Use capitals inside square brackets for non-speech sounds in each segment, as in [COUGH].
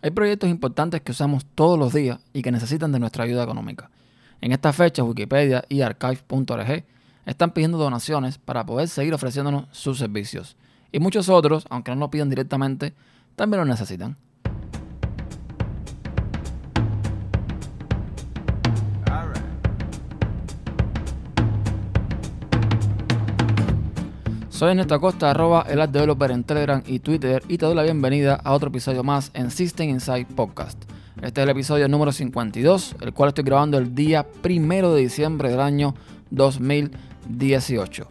Hay proyectos importantes que usamos todos los días y que necesitan de nuestra ayuda económica. En esta fecha, Wikipedia y archive.org están pidiendo donaciones para poder seguir ofreciéndonos sus servicios. Y muchos otros, aunque no lo pidan directamente, también lo necesitan. Soy Ernesto Costa, arroba el Art Developer en Telegram y Twitter y te doy la bienvenida a otro episodio más en System Inside Podcast. Este es el episodio número 52, el cual estoy grabando el día primero de diciembre del año 2018.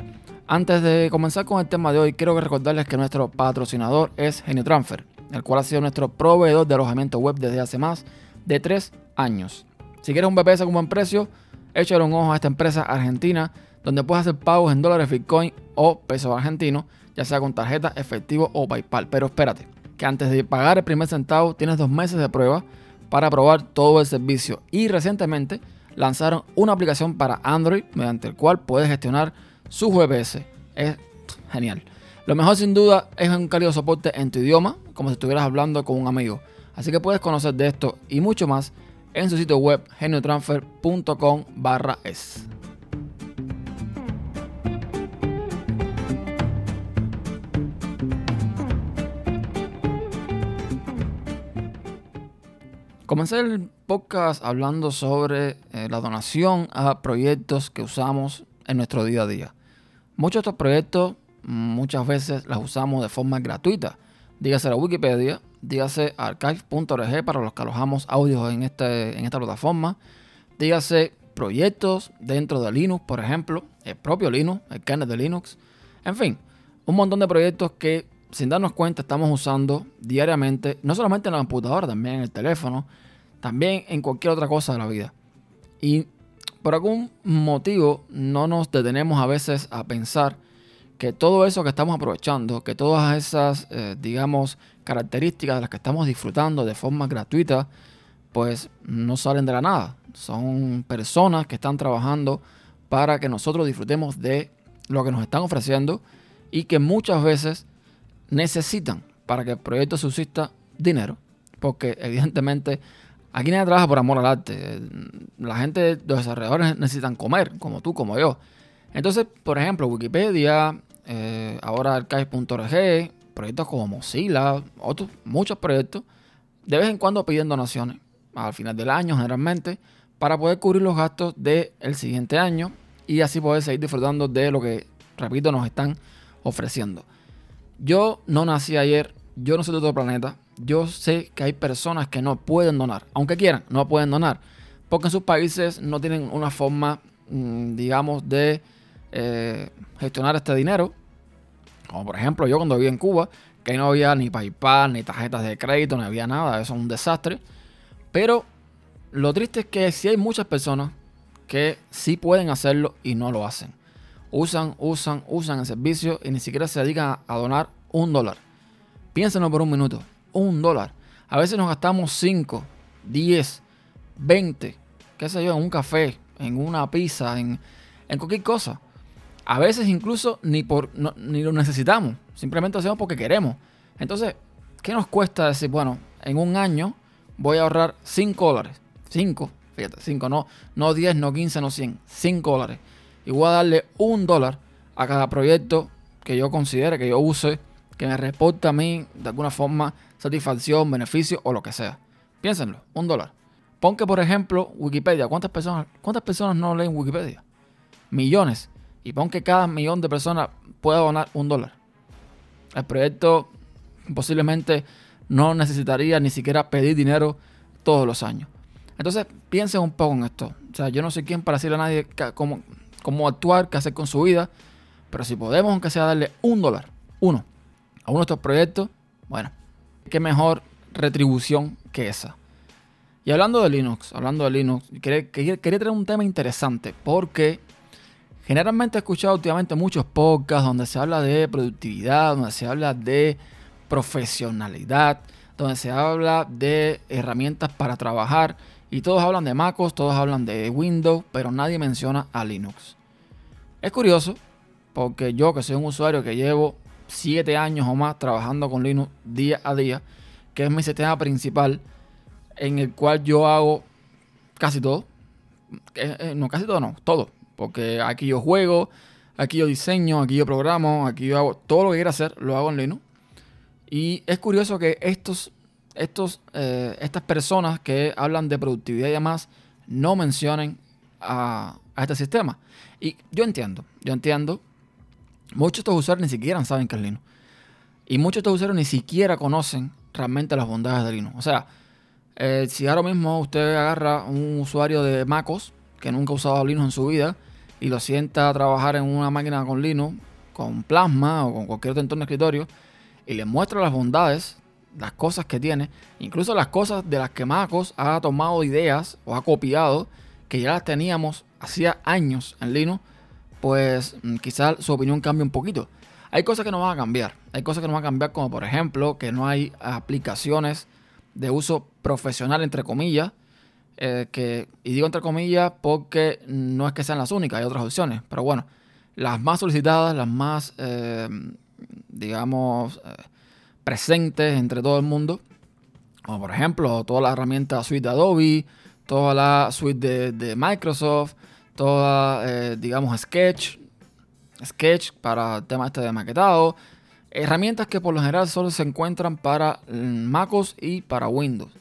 Antes de comenzar con el tema de hoy, quiero recordarles que nuestro patrocinador es GenioTransfer, el cual ha sido nuestro proveedor de alojamiento web desde hace más de 3 años. Si quieres un VPS con buen precio, échale un ojo a esta empresa argentina donde puedes hacer pagos en dólares, Bitcoin o pesos argentinos, ya sea con tarjeta, efectivo o PayPal. Pero espérate, que antes de pagar el primer centavo tienes dos meses de prueba para probar todo el servicio. Y recientemente lanzaron una aplicación para Android mediante el cual puedes gestionar su VPS. Es genial. Lo mejor sin duda es un cálido soporte en tu idioma, como si estuvieras hablando con un amigo. Así que puedes conocer de esto y mucho más en su sitio web geniotransfer.com barra es. Comencé el podcast hablando sobre eh, la donación a proyectos que usamos en nuestro día a día. Muchos de estos proyectos muchas veces los usamos de forma gratuita. Dígase la Wikipedia, dígase archive.org para los que alojamos audios en, este, en esta plataforma. Dígase proyectos dentro de Linux, por ejemplo, el propio Linux, el kernel de Linux. En fin, un montón de proyectos que sin darnos cuenta, estamos usando diariamente, no solamente en la computadora, también en el teléfono, también en cualquier otra cosa de la vida. Y por algún motivo no nos detenemos a veces a pensar que todo eso que estamos aprovechando, que todas esas, eh, digamos, características de las que estamos disfrutando de forma gratuita, pues no salen de la nada. Son personas que están trabajando para que nosotros disfrutemos de lo que nos están ofreciendo y que muchas veces necesitan para que el proyecto subsista dinero, porque evidentemente aquí nadie trabaja por amor al arte. La gente, los desarrolladores necesitan comer, como tú, como yo. Entonces, por ejemplo, Wikipedia, eh, ahora archive.org, proyectos como Mozilla, otros muchos proyectos, de vez en cuando piden donaciones al final del año generalmente para poder cubrir los gastos del siguiente año y así poder seguir disfrutando de lo que, repito, nos están ofreciendo. Yo no nací ayer, yo no soy de otro planeta. Yo sé que hay personas que no pueden donar, aunque quieran, no pueden donar, porque en sus países no tienen una forma, mm, digamos, de eh, gestionar este dinero. Como por ejemplo yo cuando vivía en Cuba, que no había ni PayPal, ni tarjetas de crédito, no había nada, eso es un desastre. Pero lo triste es que sí hay muchas personas que sí pueden hacerlo y no lo hacen usan, usan, usan el servicio y ni siquiera se dedican a, donar un dólar. Piénsenlo por un minuto, un dólar. A veces nos gastamos 5, 10, 20, qué sé yo, en un café, en una pizza, en, cualquier cosa. A veces incluso ni, por, ni lo necesitamos, simplemente lo hacemos porque queremos. Entonces, ¿qué nos cuesta decir, bueno, en un año voy a ahorrar 5 dólares? 5, fíjate, 5, no, no 10, no 15, no 100, 5 dólares y voy a darle un dólar a cada proyecto que yo considere, que yo use, que me reporte a mí de alguna forma satisfacción, beneficio o lo que sea. Piénsenlo, un dólar. Pon que, por ejemplo, Wikipedia, ¿cuántas personas, ¿cuántas personas no leen Wikipedia? Millones. Y pon que cada millón de personas pueda donar un dólar. El proyecto posiblemente no necesitaría ni siquiera pedir dinero todos los años. Entonces, piensen un poco en esto. O sea, yo no sé quién para decirle a nadie cómo, cómo actuar, qué hacer con su vida. Pero si podemos, aunque sea darle un dólar, uno, a uno de estos proyectos, bueno, qué mejor retribución que esa. Y hablando de Linux, hablando de Linux, quería, quería, traer un tema interesante porque generalmente he escuchado últimamente muchos podcasts donde se habla de productividad, donde se habla de profesionalidad, donde se habla de herramientas para trabajar y todos hablan de MacOS, todos hablan de Windows, pero nadie menciona a Linux. Es curioso, porque yo que soy un usuario que llevo 7 años o más trabajando con Linux día a día, que es mi sistema principal, en el cual yo hago casi todo. Eh, no, casi todo no, todo. Porque aquí yo juego, aquí yo diseño, aquí yo programo, aquí yo hago todo lo que quiera hacer, lo hago en Linux. Y es curioso que estos, estos, eh, estas personas que hablan de productividad y demás no mencionen a, este sistema. Y yo entiendo, yo entiendo. Muchos de estos usuarios ni siquiera saben que es Linux. Y muchos de estos usuarios ni siquiera conocen realmente las bondades de Linux. O sea, eh, si ahora mismo usted agarra un usuario de MacOS que nunca ha usado Linux en su vida y lo sienta a trabajar en una máquina con Linux, con Plasma o con cualquier otro entorno de escritorio, y le muestra las bondades, las cosas que tiene, incluso las cosas de las que MacOS ha tomado ideas o ha copiado, que ya las teníamos hacía años en Linux, pues mm, quizás su opinión cambie un poquito. Hay cosas que no van a cambiar. Hay cosas que no van a cambiar, como por ejemplo que no hay aplicaciones de uso profesional, entre comillas. Eh, que, y digo entre comillas porque no es que sean las únicas, hay otras opciones. Pero bueno, las más solicitadas, las más, eh, digamos, eh, presentes entre todo el mundo. Como por ejemplo, todas las herramientas suite de Adobe, toda la suite de, Microsoft, toda, digamos, Sketch, Sketch para el tema este de maquetado. Herramientas que por lo general solo se encuentran para MacOS y para Windows.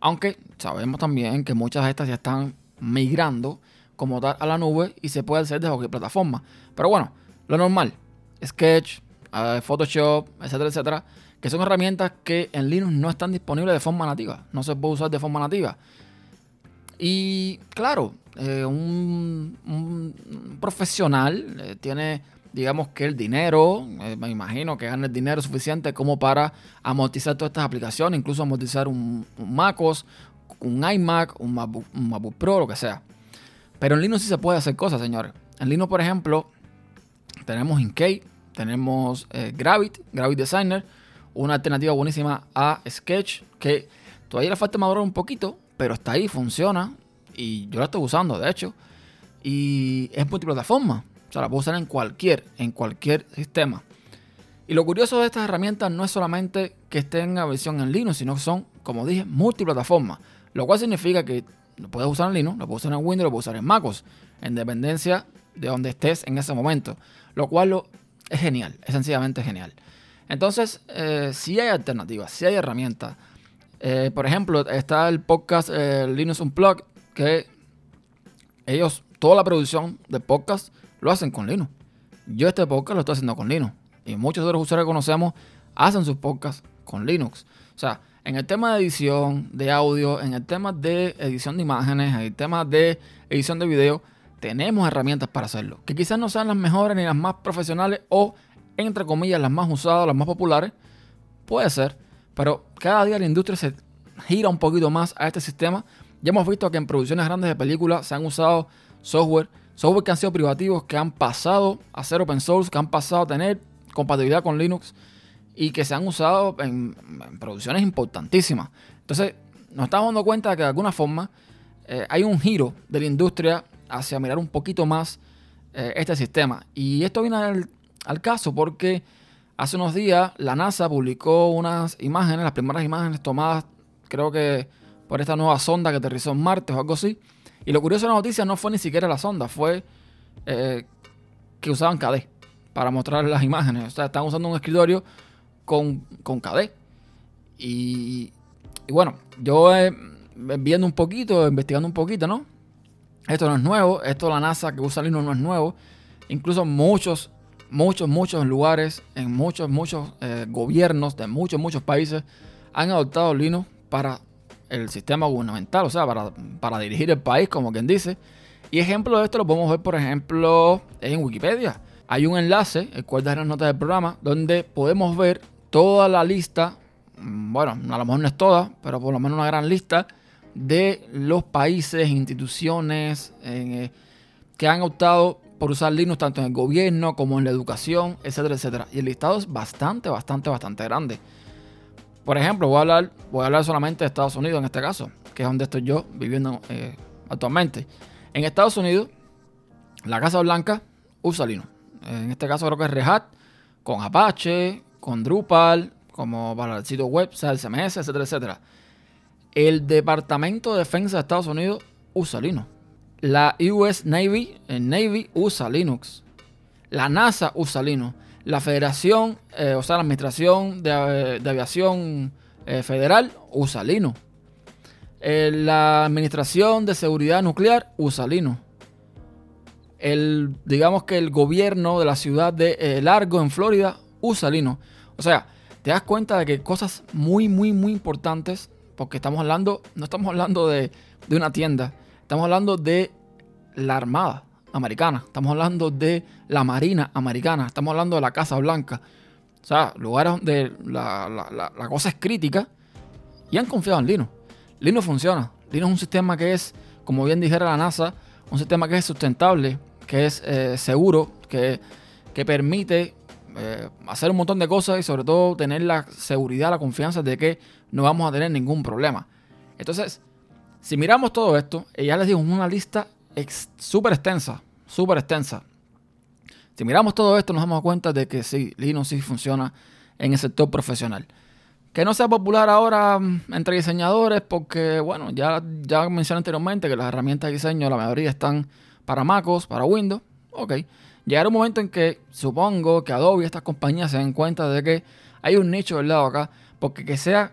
Aunque sabemos también que muchas de estas ya están migrando como tal a la nube y se puede hacer de cualquier plataforma. Pero bueno, lo normal, Sketch, eh, Photoshop, etcétera, etcétera, que son herramientas que en Linux no están disponibles de forma nativa, no se puede usar de forma nativa. Y claro, eh, un, profesional eh, tiene, digamos que el dinero, eh, me imagino que gana el dinero suficiente como para amortizar todas estas aplicaciones, incluso amortizar un, MacOS, un iMac, un MacBook, Pro, lo que sea. Pero en Linux sí se puede hacer cosas, señores. En Linux, por ejemplo, tenemos Inkey, tenemos Gravit, Gravit Designer, una alternativa buenísima a Sketch, que todavía le falta madurar un poquito, pero está ahí, funciona. Y yo la estoy usando, de hecho. Y es multiplataforma. O sea, la puedo usar en cualquier, en cualquier sistema. Y lo curioso de estas herramientas no es solamente que estén en versión en Linux, sino que son, como dije, multiplataformas. Lo cual significa que lo puedes usar en Linux, lo puedes usar en Windows, lo puedes usar en MacOS, en dependencia de donde estés en ese momento. Lo cual lo, es genial, es sencillamente genial. Entonces, eh, si hay alternativas, si hay herramientas. Eh, por ejemplo, está el podcast eh, Linux Unplugged, que ellos, toda la producción de podcast lo hacen con Linux. Yo este podcast lo estoy haciendo con Linux. Y muchos de los usuarios que conocemos hacen sus podcasts con Linux. O sea, en el tema de edición de audio, en el tema de edición de imágenes, en el tema de edición de video, tenemos herramientas para hacerlo. Que quizás no sean las mejores ni las más profesionales o, entre comillas, las más usadas, las más populares. Puede ser. Pero cada día la industria se gira un poquito más a este sistema ya hemos visto que en producciones grandes de películas se han usado software, software que han sido privativos, que han pasado a ser open source, que han pasado a tener compatibilidad con Linux y que se han usado en, producciones importantísimas. Entonces, nos estamos dando cuenta de que de alguna forma eh, hay un giro de la industria hacia mirar un poquito más eh, este sistema. Y esto viene al, al, caso porque hace unos días la NASA publicó unas imágenes, las primeras imágenes tomadas, creo que por esta nueva sonda que aterrizó en Marte o algo así. Y lo curioso de la noticia no fue ni siquiera la sonda, fue eh, que usaban KD para mostrar las imágenes. O sea, están usando un escritorio con, con KD. Y, bueno, yo eh, viendo un poquito, investigando un poquito, ¿no? Esto no es nuevo, esto la NASA que usa Linux no es nuevo. Incluso muchos, muchos, muchos lugares, en muchos, muchos eh, gobiernos de muchos, muchos países han adoptado Linux para el sistema gubernamental, o sea, para, dirigir el país, como quien dice. Y ejemplo de esto lo podemos ver, por ejemplo, en Wikipedia. Hay un enlace, el cual da en las notas del programa, donde podemos ver toda la lista, mm, bueno, a lo mejor no es toda, pero por lo menos una gran lista de los países, instituciones eh, que han optado por usar Linux tanto en el gobierno como en la educación, etcétera, etcétera. Y el listado es bastante, bastante, bastante grande. Por ejemplo, voy a hablar, voy a hablar solamente de Estados Unidos en este caso, que es donde estoy yo viviendo eh, actualmente. En Estados Unidos, la Casa Blanca usa Linux. En este caso creo que es Red Hat, con Apache, con Drupal, como para el sitio web, sea, el CMS, etcétera, etcétera. El Departamento de Defensa de Estados Unidos usa Linux. La US Navy, el Navy usa Linux. La NASA usa Linux. La Federación, eh, o sea, la Administración de, Aviación eh, Federal usa Linux. Eh, la Administración de Seguridad Nuclear usa Linux. El, digamos que el gobierno de la ciudad de Largo en Florida usa Linux. O sea, te das cuenta de que cosas muy, muy, muy importantes, porque estamos hablando, no estamos hablando de, de una tienda, estamos hablando de la Armada americana, estamos hablando de la Marina americana, estamos hablando de la Casa Blanca. O sea, lugares donde la, cosa es crítica y han confiado en Linux. Linux funciona. Linux es un sistema que es, como bien dijera la NASA, un sistema que es sustentable, que es eh, seguro, que, que permite eh, hacer un montón de cosas y sobre todo tener la seguridad, la confianza de que no vamos a tener ningún problema. Entonces, si miramos todo esto, ya les digo, una lista súper extensa, súper extensa. Si miramos todo esto, nos damos cuenta de que sí, Linux sí funciona en el sector profesional. Que no sea popular ahora mm, entre diseñadores, porque, bueno, ya, ya mencioné anteriormente que las herramientas de diseño, la mayoría están para MacOS, para Windows. Ok. Llegará un momento en que supongo que Adobe y estas compañías se den cuenta de que hay un nicho del lado acá, porque que sea,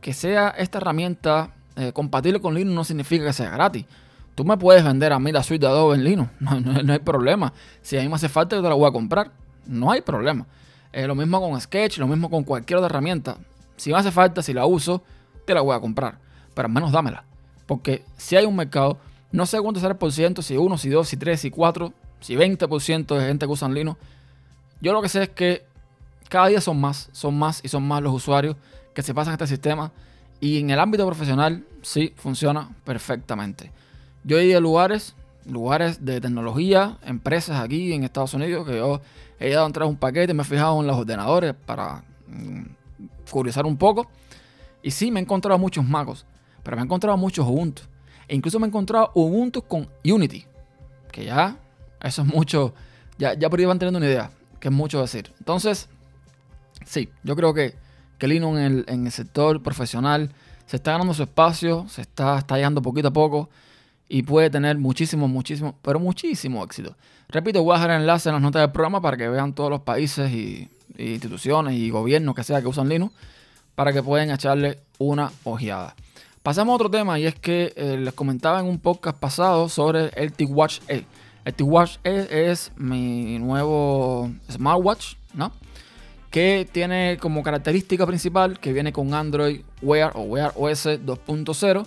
que sea esta herramienta eh, compatible con Linux no significa que sea gratis. Tú me puedes vender a mí la suite de Adobe en Linux, [LAUGHS] no, hay problema. Si a mí me hace falta, yo te la voy a comprar. No hay problema. Eh, lo mismo con Sketch, lo mismo con cualquier otra herramienta. Si me hace falta, si la uso, te la voy a comprar. Pero al menos dámela. Porque si hay un mercado, no sé cuánto será el por ciento, si uno, si dos, si tres, si cuatro, si 20% de gente que usan Linux. Yo lo que sé es que cada día son más, son más y son más los usuarios que se pasan a este sistema. Y en el ámbito profesional, sí, funciona perfectamente. Yo he ido a lugares, lugares de tecnología, empresas aquí en Estados Unidos, que yo he ido a entrar un paquete, me he fijado en los ordenadores para mm, curiosar un poco. Y sí, me he encontrado muchos magos, pero me he encontrado muchos Ubuntu. E incluso me he encontrado Ubuntu con Unity, que ya, eso es mucho, ya, ya por ahí van teniendo una idea, que es mucho decir. Entonces, sí, yo creo que, que Linux en el, en el sector profesional se está ganando su espacio, se está, está llegando poquito a poco y puede tener muchísimo, muchísimo, pero muchísimo éxito. Repito, voy a dejar el enlace en las notas del programa para que vean todos los países y, instituciones y gobiernos que sea que usan Linux para que puedan echarle una ojeada. Pasamos a otro tema y es que eh, les comentaba en un podcast pasado sobre el TicWatch E. El TicWatch E es mi nuevo smartwatch, ¿no? Que tiene como característica principal que viene con Android Wear o Wear OS 2.0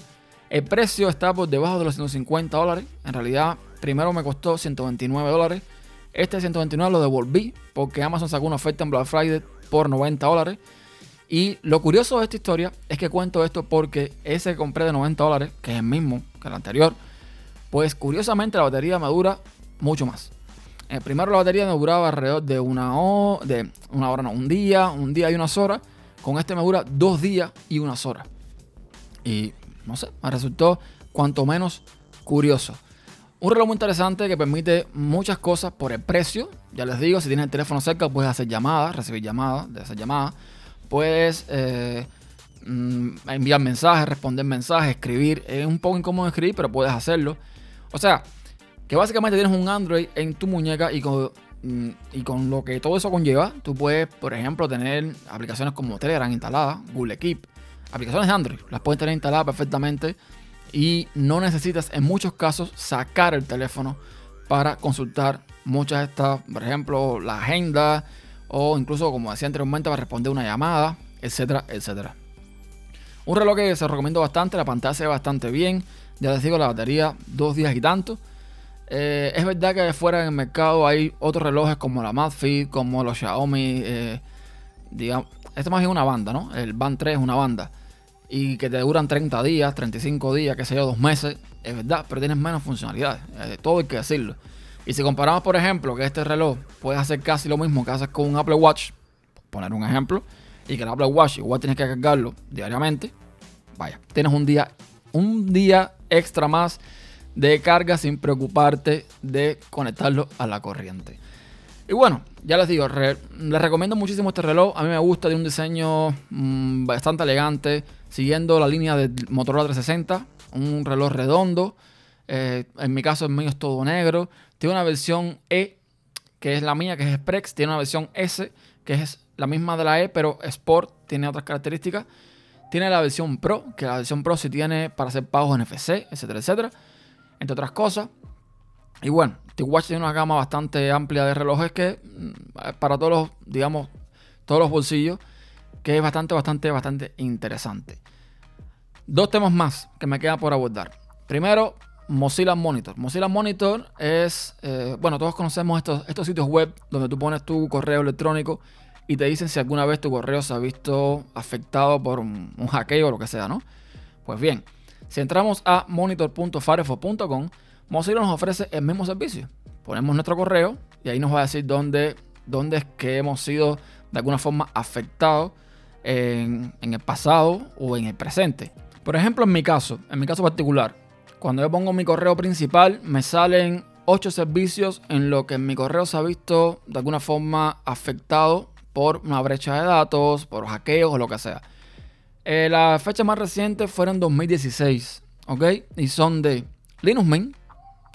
el precio está por debajo de los 150 dólares. En realidad, primero me costó 129 dólares. Este 129 lo devolví porque Amazon sacó una oferta en Black Friday por 90 dólares. Y lo curioso de esta historia es que cuento esto porque ese que compré de 90 dólares, que es el mismo que el anterior, pues curiosamente la batería me dura mucho más. Eh, primero la batería me duraba alrededor de una, hora, de una hora, no, un día, un día y unas horas. Con este me dura dos días y unas horas. Y no sé, me resultó cuanto menos curioso. Un reloj muy interesante que permite muchas cosas por el precio. Ya les digo, si tienes el teléfono cerca, puedes hacer llamadas, recibir llamadas, de hacer llamadas. Puedes eh, mm, enviar mensajes, responder mensajes, escribir. Es un poco incómodo escribir, pero puedes hacerlo. O sea, que básicamente tienes un Android en tu muñeca y con, mm, y con lo que todo eso conlleva, tú puedes, por ejemplo, tener aplicaciones como Telegram instaladas, Google Keep, aplicaciones Android, las puedes tener instaladas perfectamente y no necesitas en muchos casos sacar el teléfono para consultar muchas de estas, por ejemplo, la agenda o incluso, como decía anteriormente, para responder una llamada, etcétera, etcétera. Un reloj que se recomiendo bastante, la pantalla se ve bastante bien, ya les digo, la batería dos días y tanto. Eh, es verdad que fuera en el mercado hay otros relojes como la Madfit, como los Xiaomi, eh, digamos, esto más es una banda, ¿no? El Band 3 es una banda. Y que te duran 30 días, 35 días, qué sé yo, dos meses. Es verdad, pero tienes menos funcionalidades. Eh, todo hay que decirlo. Y si comparamos, por ejemplo, que este reloj puede hacer casi lo mismo que haces con un Apple Watch, poner un ejemplo, y que el Apple Watch igual tienes que cargarlo diariamente, vaya, tienes un día, un día extra más de carga sin preocuparte de conectarlo a la corriente. Y bueno, ya les digo, les recomiendo muchísimo este reloj. A mí me gusta, de un diseño mm, bastante elegante, siguiendo la línea del Motorola 360. Un reloj redondo. Eh, en mi caso, el mío es todo negro. Tiene una versión E, que es la mía, que es Express. Tiene una versión S, que es la misma de la E, pero Sport tiene otras características. Tiene la versión Pro, que la versión Pro sí tiene para hacer pagos NFC, etcétera, etcétera. Entre otras cosas. Y bueno, TicWatch tiene una gama bastante amplia de relojes que mm, para todos los, digamos, todos los bolsillos, que es bastante, bastante, bastante interesante. Dos temas más que me quedan por abordar. Primero, Mozilla Monitor. Mozilla Monitor es, eh, bueno, todos conocemos estos, sitios web donde tú pones tu correo electrónico y te dicen si alguna vez tu correo se ha visto afectado por un, hackeo o lo que sea, ¿no? Pues bien, si entramos a monitor.firefox.com, Mozilla nos ofrece el mismo servicio. Ponemos nuestro correo y ahí nos va a decir dónde, dónde es que hemos sido de alguna forma afectados en, el pasado o en el presente. Por ejemplo, en mi caso, en mi caso particular, cuando yo pongo mi correo principal, me salen 8 servicios en lo que mi correo se ha visto de alguna forma afectado por una brecha de datos, por hackeos o lo que sea. Eh, la fecha más reciente fueron 2016, ¿ok? Y son de Linux Mint,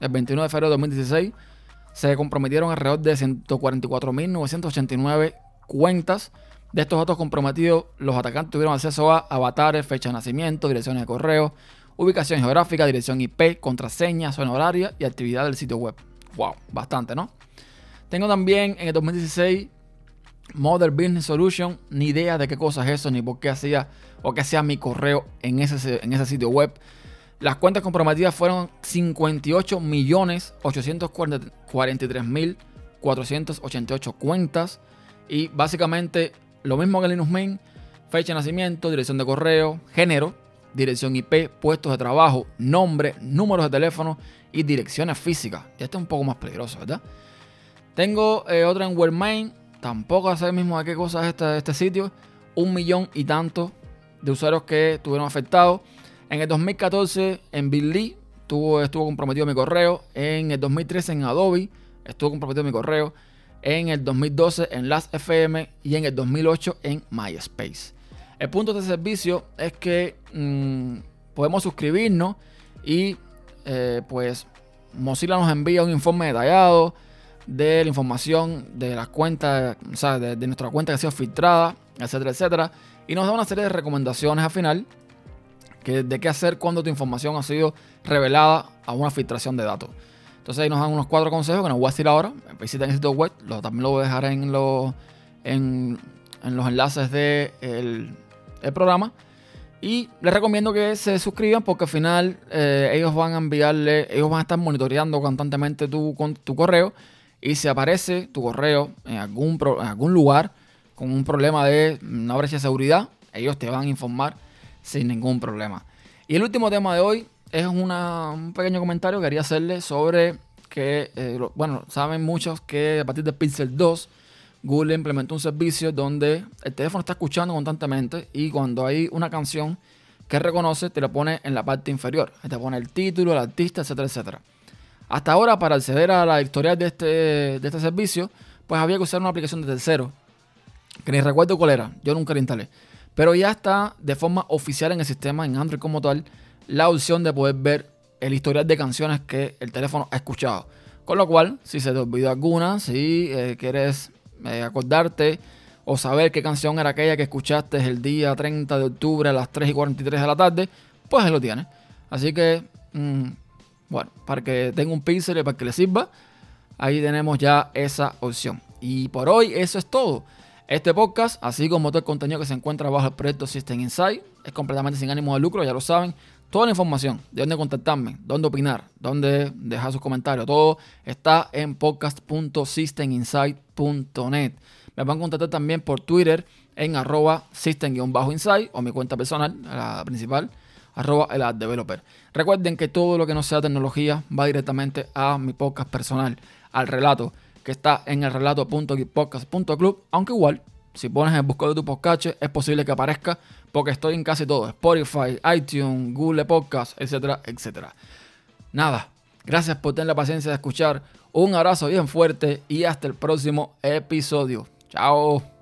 el 21 de febrero de 2016. Se comprometieron alrededor de 144.989 cuentas. De estos datos comprometidos, los atacantes tuvieron acceso a avatares, fecha de nacimiento, direcciones de correo, ubicación geográfica, dirección IP, contraseña, zona horaria y actividad del sitio web. Wow, bastante, ¿no? Tengo también en el 2016 Modern Business Solution, ni idea de qué cosa es eso, ni por qué hacía o qué hacía mi correo en ese, en ese sitio web. Las cuentas comprometidas fueron 58 millones 843 mil 488 cuentas. Y básicamente lo mismo que Linux Mint, fecha de nacimiento, dirección de correo, género, dirección IP, puestos de trabajo, nombre, números de teléfono y direcciones físicas. Y este es un poco más peligroso, ¿verdad? Tengo eh, otra en WebMain, tampoco sé mismo de qué cosa es este, este sitio. Un millón y tanto de usuarios que estuvieron afectados. En el 2014 en Billy estuvo, estuvo comprometido mi correo. En el 2013 en Adobe estuvo comprometido mi correo. En el 2012 en Last.fm y en el 2008 en MySpace. El punto de este servicio es que mm, podemos suscribirnos y eh, pues Mozilla nos envía un informe detallado de la información de las cuentas, o de, nuestra cuenta que ha sido filtrada, etcétera, etcétera. Y nos da una serie de recomendaciones al final que, de qué hacer cuando tu información ha sido revelada a una filtración de datos. Entonces ahí nos dan unos cuatro consejos que nos voy a decir ahora. Visiten el sitio web, también lo voy a dejar en, los en, los enlaces del de el programa. Y les recomiendo que se suscriban porque al final eh, ellos van a enviarle, ellos van a estar monitoreando constantemente tu, tu correo y si aparece tu correo en algún, en algún lugar con un problema de una brecha de seguridad, ellos te van a informar sin ningún problema. Y el último tema de hoy es un pequeño comentario que quería hacerle sobre que, eh, bueno, saben muchos que a partir de Pixel 2, Google implementó un servicio donde el teléfono está escuchando constantemente y cuando hay una canción que reconoce, te la pone en la parte inferior. Te pone el título, el artista, etcétera, etcétera. Hasta ahora, para acceder a la historial de este, de este servicio, pues había que usar una aplicación de tercero. Que ni recuerdo cuál era, yo nunca la instalé. Pero ya está de forma oficial en el sistema, en Android como tal, la opción de poder ver el historial de canciones que el teléfono ha escuchado. Con lo cual, si se te olvidó alguna, si eh, quieres eh, acordarte o saber qué canción era aquella que escuchaste el día 30 de octubre a las 3 y 43 de la tarde, pues lo tienes. Así que mm, bueno, para que tenga un pixel y para que le sirva, ahí tenemos ya esa opción. Y por hoy eso es todo. Este podcast, así como todo el contenido que se encuentra bajo el proyecto System Insight, es completamente sin ánimo de lucro, ya lo saben. Toda la información de dónde contactarme, dónde opinar, dónde dejar sus comentarios, todo está en podcast.systeminsight.net. Me van a contactar también por Twitter en arroba system-insight o mi cuenta personal, la principal, arroba el developer. Recuerden que todo lo que no sea tecnología va directamente a mi podcast personal, al relato que está en el relato.podcast.club, aunque igual, si pones el buscador de tu podcast, es posible que aparezca porque estoy en casi todo, Spotify, iTunes, Google Podcast, etcétera, etcétera. Nada, gracias por tener la paciencia de escuchar Un abrazo bien fuerte y hasta el próximo episodio. Chao.